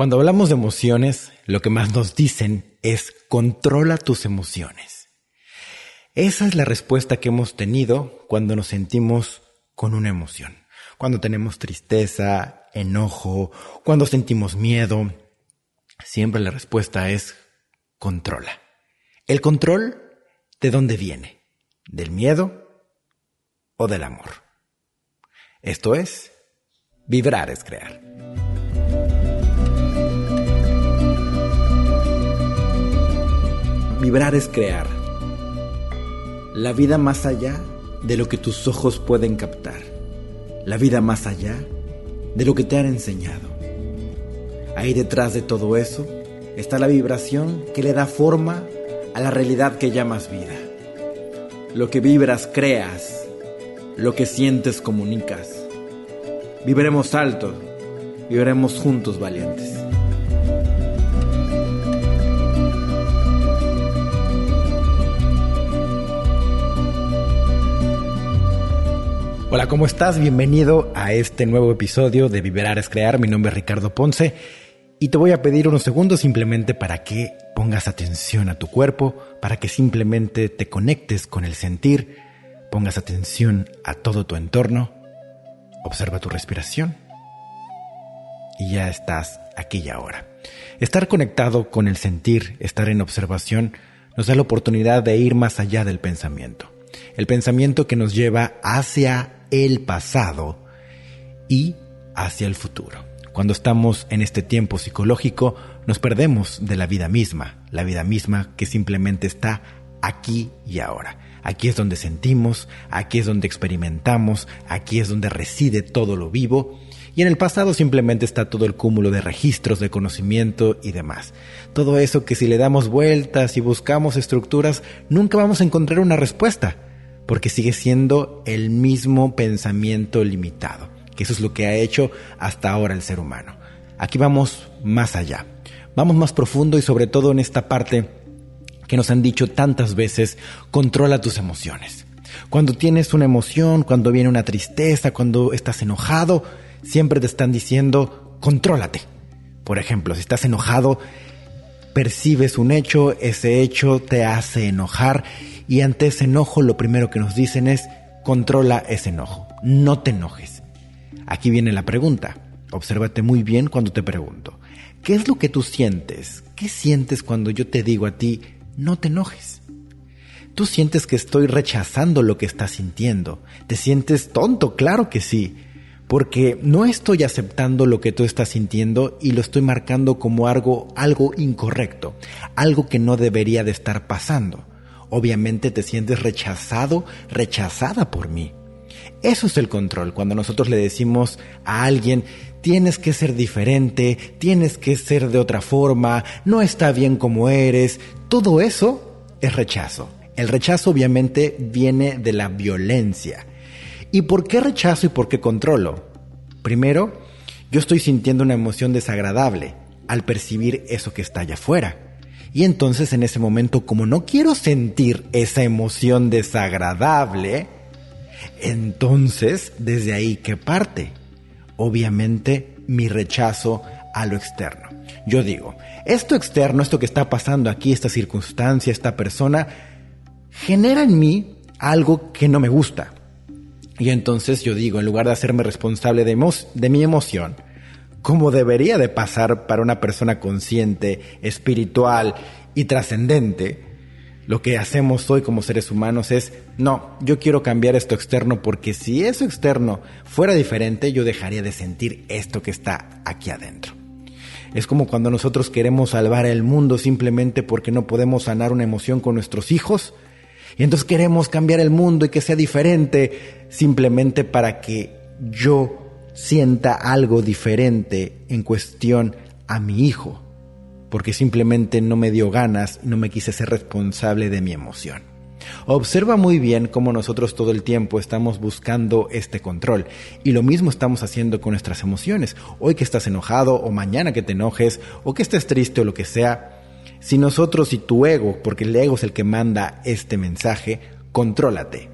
Cuando hablamos de emociones, lo que más nos dicen es controla tus emociones. Esa es la respuesta que hemos tenido cuando nos sentimos con una emoción. Cuando tenemos tristeza, enojo, cuando sentimos miedo, siempre la respuesta es controla. ¿El control de dónde viene? ¿Del miedo o del amor? Esto es, vibrar es crear. Vibrar es crear. La vida más allá de lo que tus ojos pueden captar. La vida más allá de lo que te han enseñado. Ahí detrás de todo eso está la vibración que le da forma a la realidad que llamas vida. Lo que vibras creas, lo que sientes comunicas. Viviremos alto, viviremos juntos valientes. Hola, ¿cómo estás? Bienvenido a este nuevo episodio de Vibrar es Crear. Mi nombre es Ricardo Ponce y te voy a pedir unos segundos simplemente para que pongas atención a tu cuerpo, para que simplemente te conectes con el sentir, pongas atención a todo tu entorno, observa tu respiración y ya estás aquí y ahora. Estar conectado con el sentir, estar en observación, nos da la oportunidad de ir más allá del pensamiento. El pensamiento que nos lleva hacia el pasado y hacia el futuro. Cuando estamos en este tiempo psicológico, nos perdemos de la vida misma, la vida misma que simplemente está aquí y ahora. Aquí es donde sentimos, aquí es donde experimentamos, aquí es donde reside todo lo vivo y en el pasado simplemente está todo el cúmulo de registros de conocimiento y demás. Todo eso que si le damos vueltas y buscamos estructuras, nunca vamos a encontrar una respuesta porque sigue siendo el mismo pensamiento limitado, que eso es lo que ha hecho hasta ahora el ser humano. Aquí vamos más allá, vamos más profundo y sobre todo en esta parte que nos han dicho tantas veces, controla tus emociones. Cuando tienes una emoción, cuando viene una tristeza, cuando estás enojado, siempre te están diciendo, contrólate. Por ejemplo, si estás enojado, percibes un hecho, ese hecho te hace enojar y ante ese enojo lo primero que nos dicen es, controla ese enojo, no te enojes. Aquí viene la pregunta, obsérvate muy bien cuando te pregunto, ¿qué es lo que tú sientes? ¿Qué sientes cuando yo te digo a ti, no te enojes? Tú sientes que estoy rechazando lo que estás sintiendo, te sientes tonto, claro que sí, porque no estoy aceptando lo que tú estás sintiendo y lo estoy marcando como algo, algo incorrecto, algo que no debería de estar pasando obviamente te sientes rechazado, rechazada por mí. Eso es el control, cuando nosotros le decimos a alguien, tienes que ser diferente, tienes que ser de otra forma, no está bien como eres, todo eso es rechazo. El rechazo obviamente viene de la violencia. ¿Y por qué rechazo y por qué controlo? Primero, yo estoy sintiendo una emoción desagradable al percibir eso que está allá afuera. Y entonces en ese momento, como no quiero sentir esa emoción desagradable, entonces desde ahí que parte, obviamente mi rechazo a lo externo. Yo digo, esto externo, esto que está pasando aquí, esta circunstancia, esta persona, genera en mí algo que no me gusta. Y entonces yo digo, en lugar de hacerme responsable de, de mi emoción, como debería de pasar para una persona consciente, espiritual y trascendente, lo que hacemos hoy como seres humanos es, no, yo quiero cambiar esto externo porque si eso externo fuera diferente, yo dejaría de sentir esto que está aquí adentro. Es como cuando nosotros queremos salvar el mundo simplemente porque no podemos sanar una emoción con nuestros hijos. Y entonces queremos cambiar el mundo y que sea diferente simplemente para que yo sienta algo diferente en cuestión a mi hijo, porque simplemente no me dio ganas no me quise ser responsable de mi emoción. Observa muy bien cómo nosotros todo el tiempo estamos buscando este control y lo mismo estamos haciendo con nuestras emociones. Hoy que estás enojado o mañana que te enojes o que estés triste o lo que sea, si nosotros y tu ego, porque el ego es el que manda este mensaje, contrólate.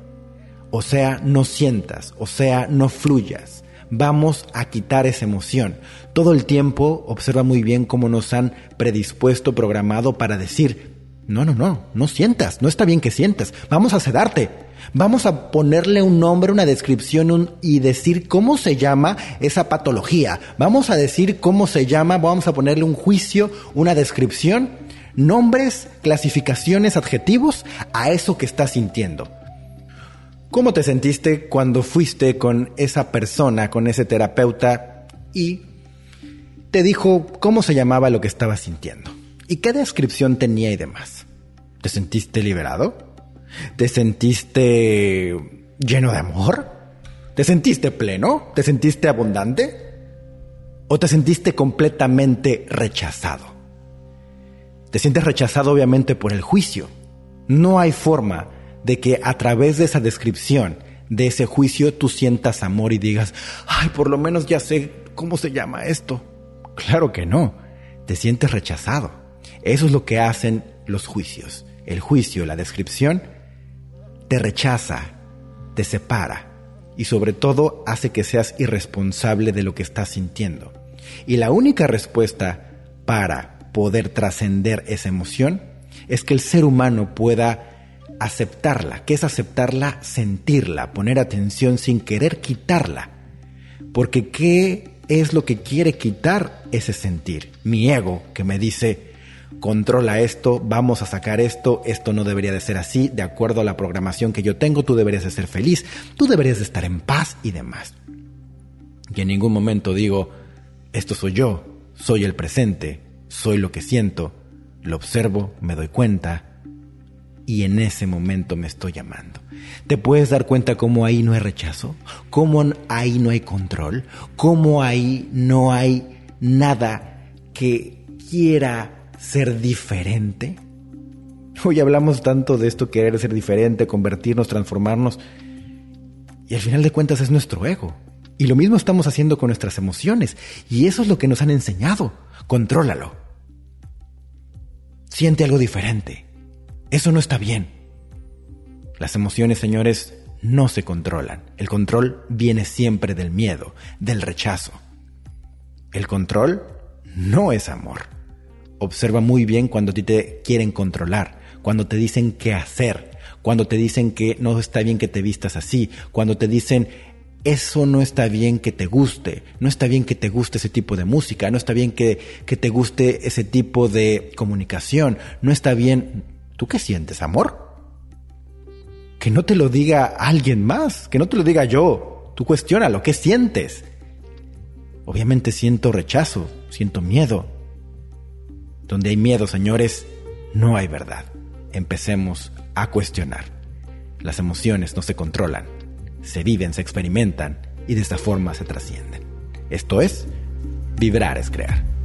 O sea, no sientas, o sea, no fluyas vamos a quitar esa emoción. Todo el tiempo observa muy bien cómo nos han predispuesto, programado para decir, no, no, no, no sientas, no está bien que sientas, vamos a sedarte, vamos a ponerle un nombre, una descripción y decir cómo se llama esa patología, vamos a decir cómo se llama, vamos a ponerle un juicio, una descripción, nombres, clasificaciones, adjetivos a eso que estás sintiendo. ¿Cómo te sentiste cuando fuiste con esa persona, con ese terapeuta y te dijo cómo se llamaba lo que estabas sintiendo? ¿Y qué descripción tenía y demás? ¿Te sentiste liberado? ¿Te sentiste lleno de amor? ¿Te sentiste pleno? ¿Te sentiste abundante? ¿O te sentiste completamente rechazado? Te sientes rechazado obviamente por el juicio. No hay forma de que a través de esa descripción, de ese juicio, tú sientas amor y digas, ay, por lo menos ya sé cómo se llama esto. Claro que no, te sientes rechazado. Eso es lo que hacen los juicios. El juicio, la descripción, te rechaza, te separa y sobre todo hace que seas irresponsable de lo que estás sintiendo. Y la única respuesta para poder trascender esa emoción es que el ser humano pueda aceptarla. ¿Qué es aceptarla? Sentirla, poner atención sin querer quitarla. Porque ¿qué es lo que quiere quitar ese sentir? Mi ego que me dice, controla esto, vamos a sacar esto, esto no debería de ser así, de acuerdo a la programación que yo tengo, tú deberías de ser feliz, tú deberías de estar en paz y demás. Y en ningún momento digo, esto soy yo, soy el presente, soy lo que siento, lo observo, me doy cuenta, y en ese momento me estoy llamando. ¿Te puedes dar cuenta cómo ahí no hay rechazo? ¿Cómo ahí no hay control? ¿Cómo ahí no hay nada que quiera ser diferente? Hoy hablamos tanto de esto, querer ser diferente, convertirnos, transformarnos, y al final de cuentas es nuestro ego. Y lo mismo estamos haciendo con nuestras emociones, y eso es lo que nos han enseñado. Contrólalo. Siente algo diferente eso no está bien. Las emociones, señores, no se controlan. El control viene siempre del miedo, del rechazo. El control no es amor. Observa muy bien cuando a ti te quieren controlar, cuando te dicen qué hacer, cuando te dicen que no está bien que te vistas así, cuando te dicen eso no está bien que te guste, no está bien que te guste ese tipo de música, no está bien que, que te guste ese tipo de comunicación, no está bien, ¿Tú qué sientes, amor? Que no te lo diga alguien más, que no te lo diga yo. Tú cuestiona lo que sientes. Obviamente siento rechazo, siento miedo. Donde hay miedo, señores, no hay verdad. Empecemos a cuestionar. Las emociones no se controlan, se viven, se experimentan y de esta forma se trascienden. Esto es, vibrar es crear.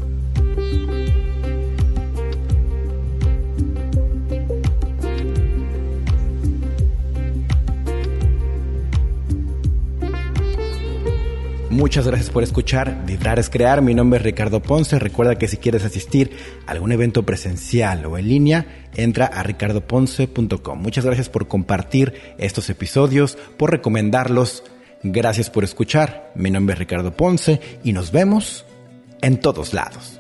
Muchas gracias por escuchar. Vibrar es crear. Mi nombre es Ricardo Ponce. Recuerda que si quieres asistir a algún evento presencial o en línea, entra a ricardoponce.com. Muchas gracias por compartir estos episodios, por recomendarlos. Gracias por escuchar. Mi nombre es Ricardo Ponce y nos vemos en todos lados.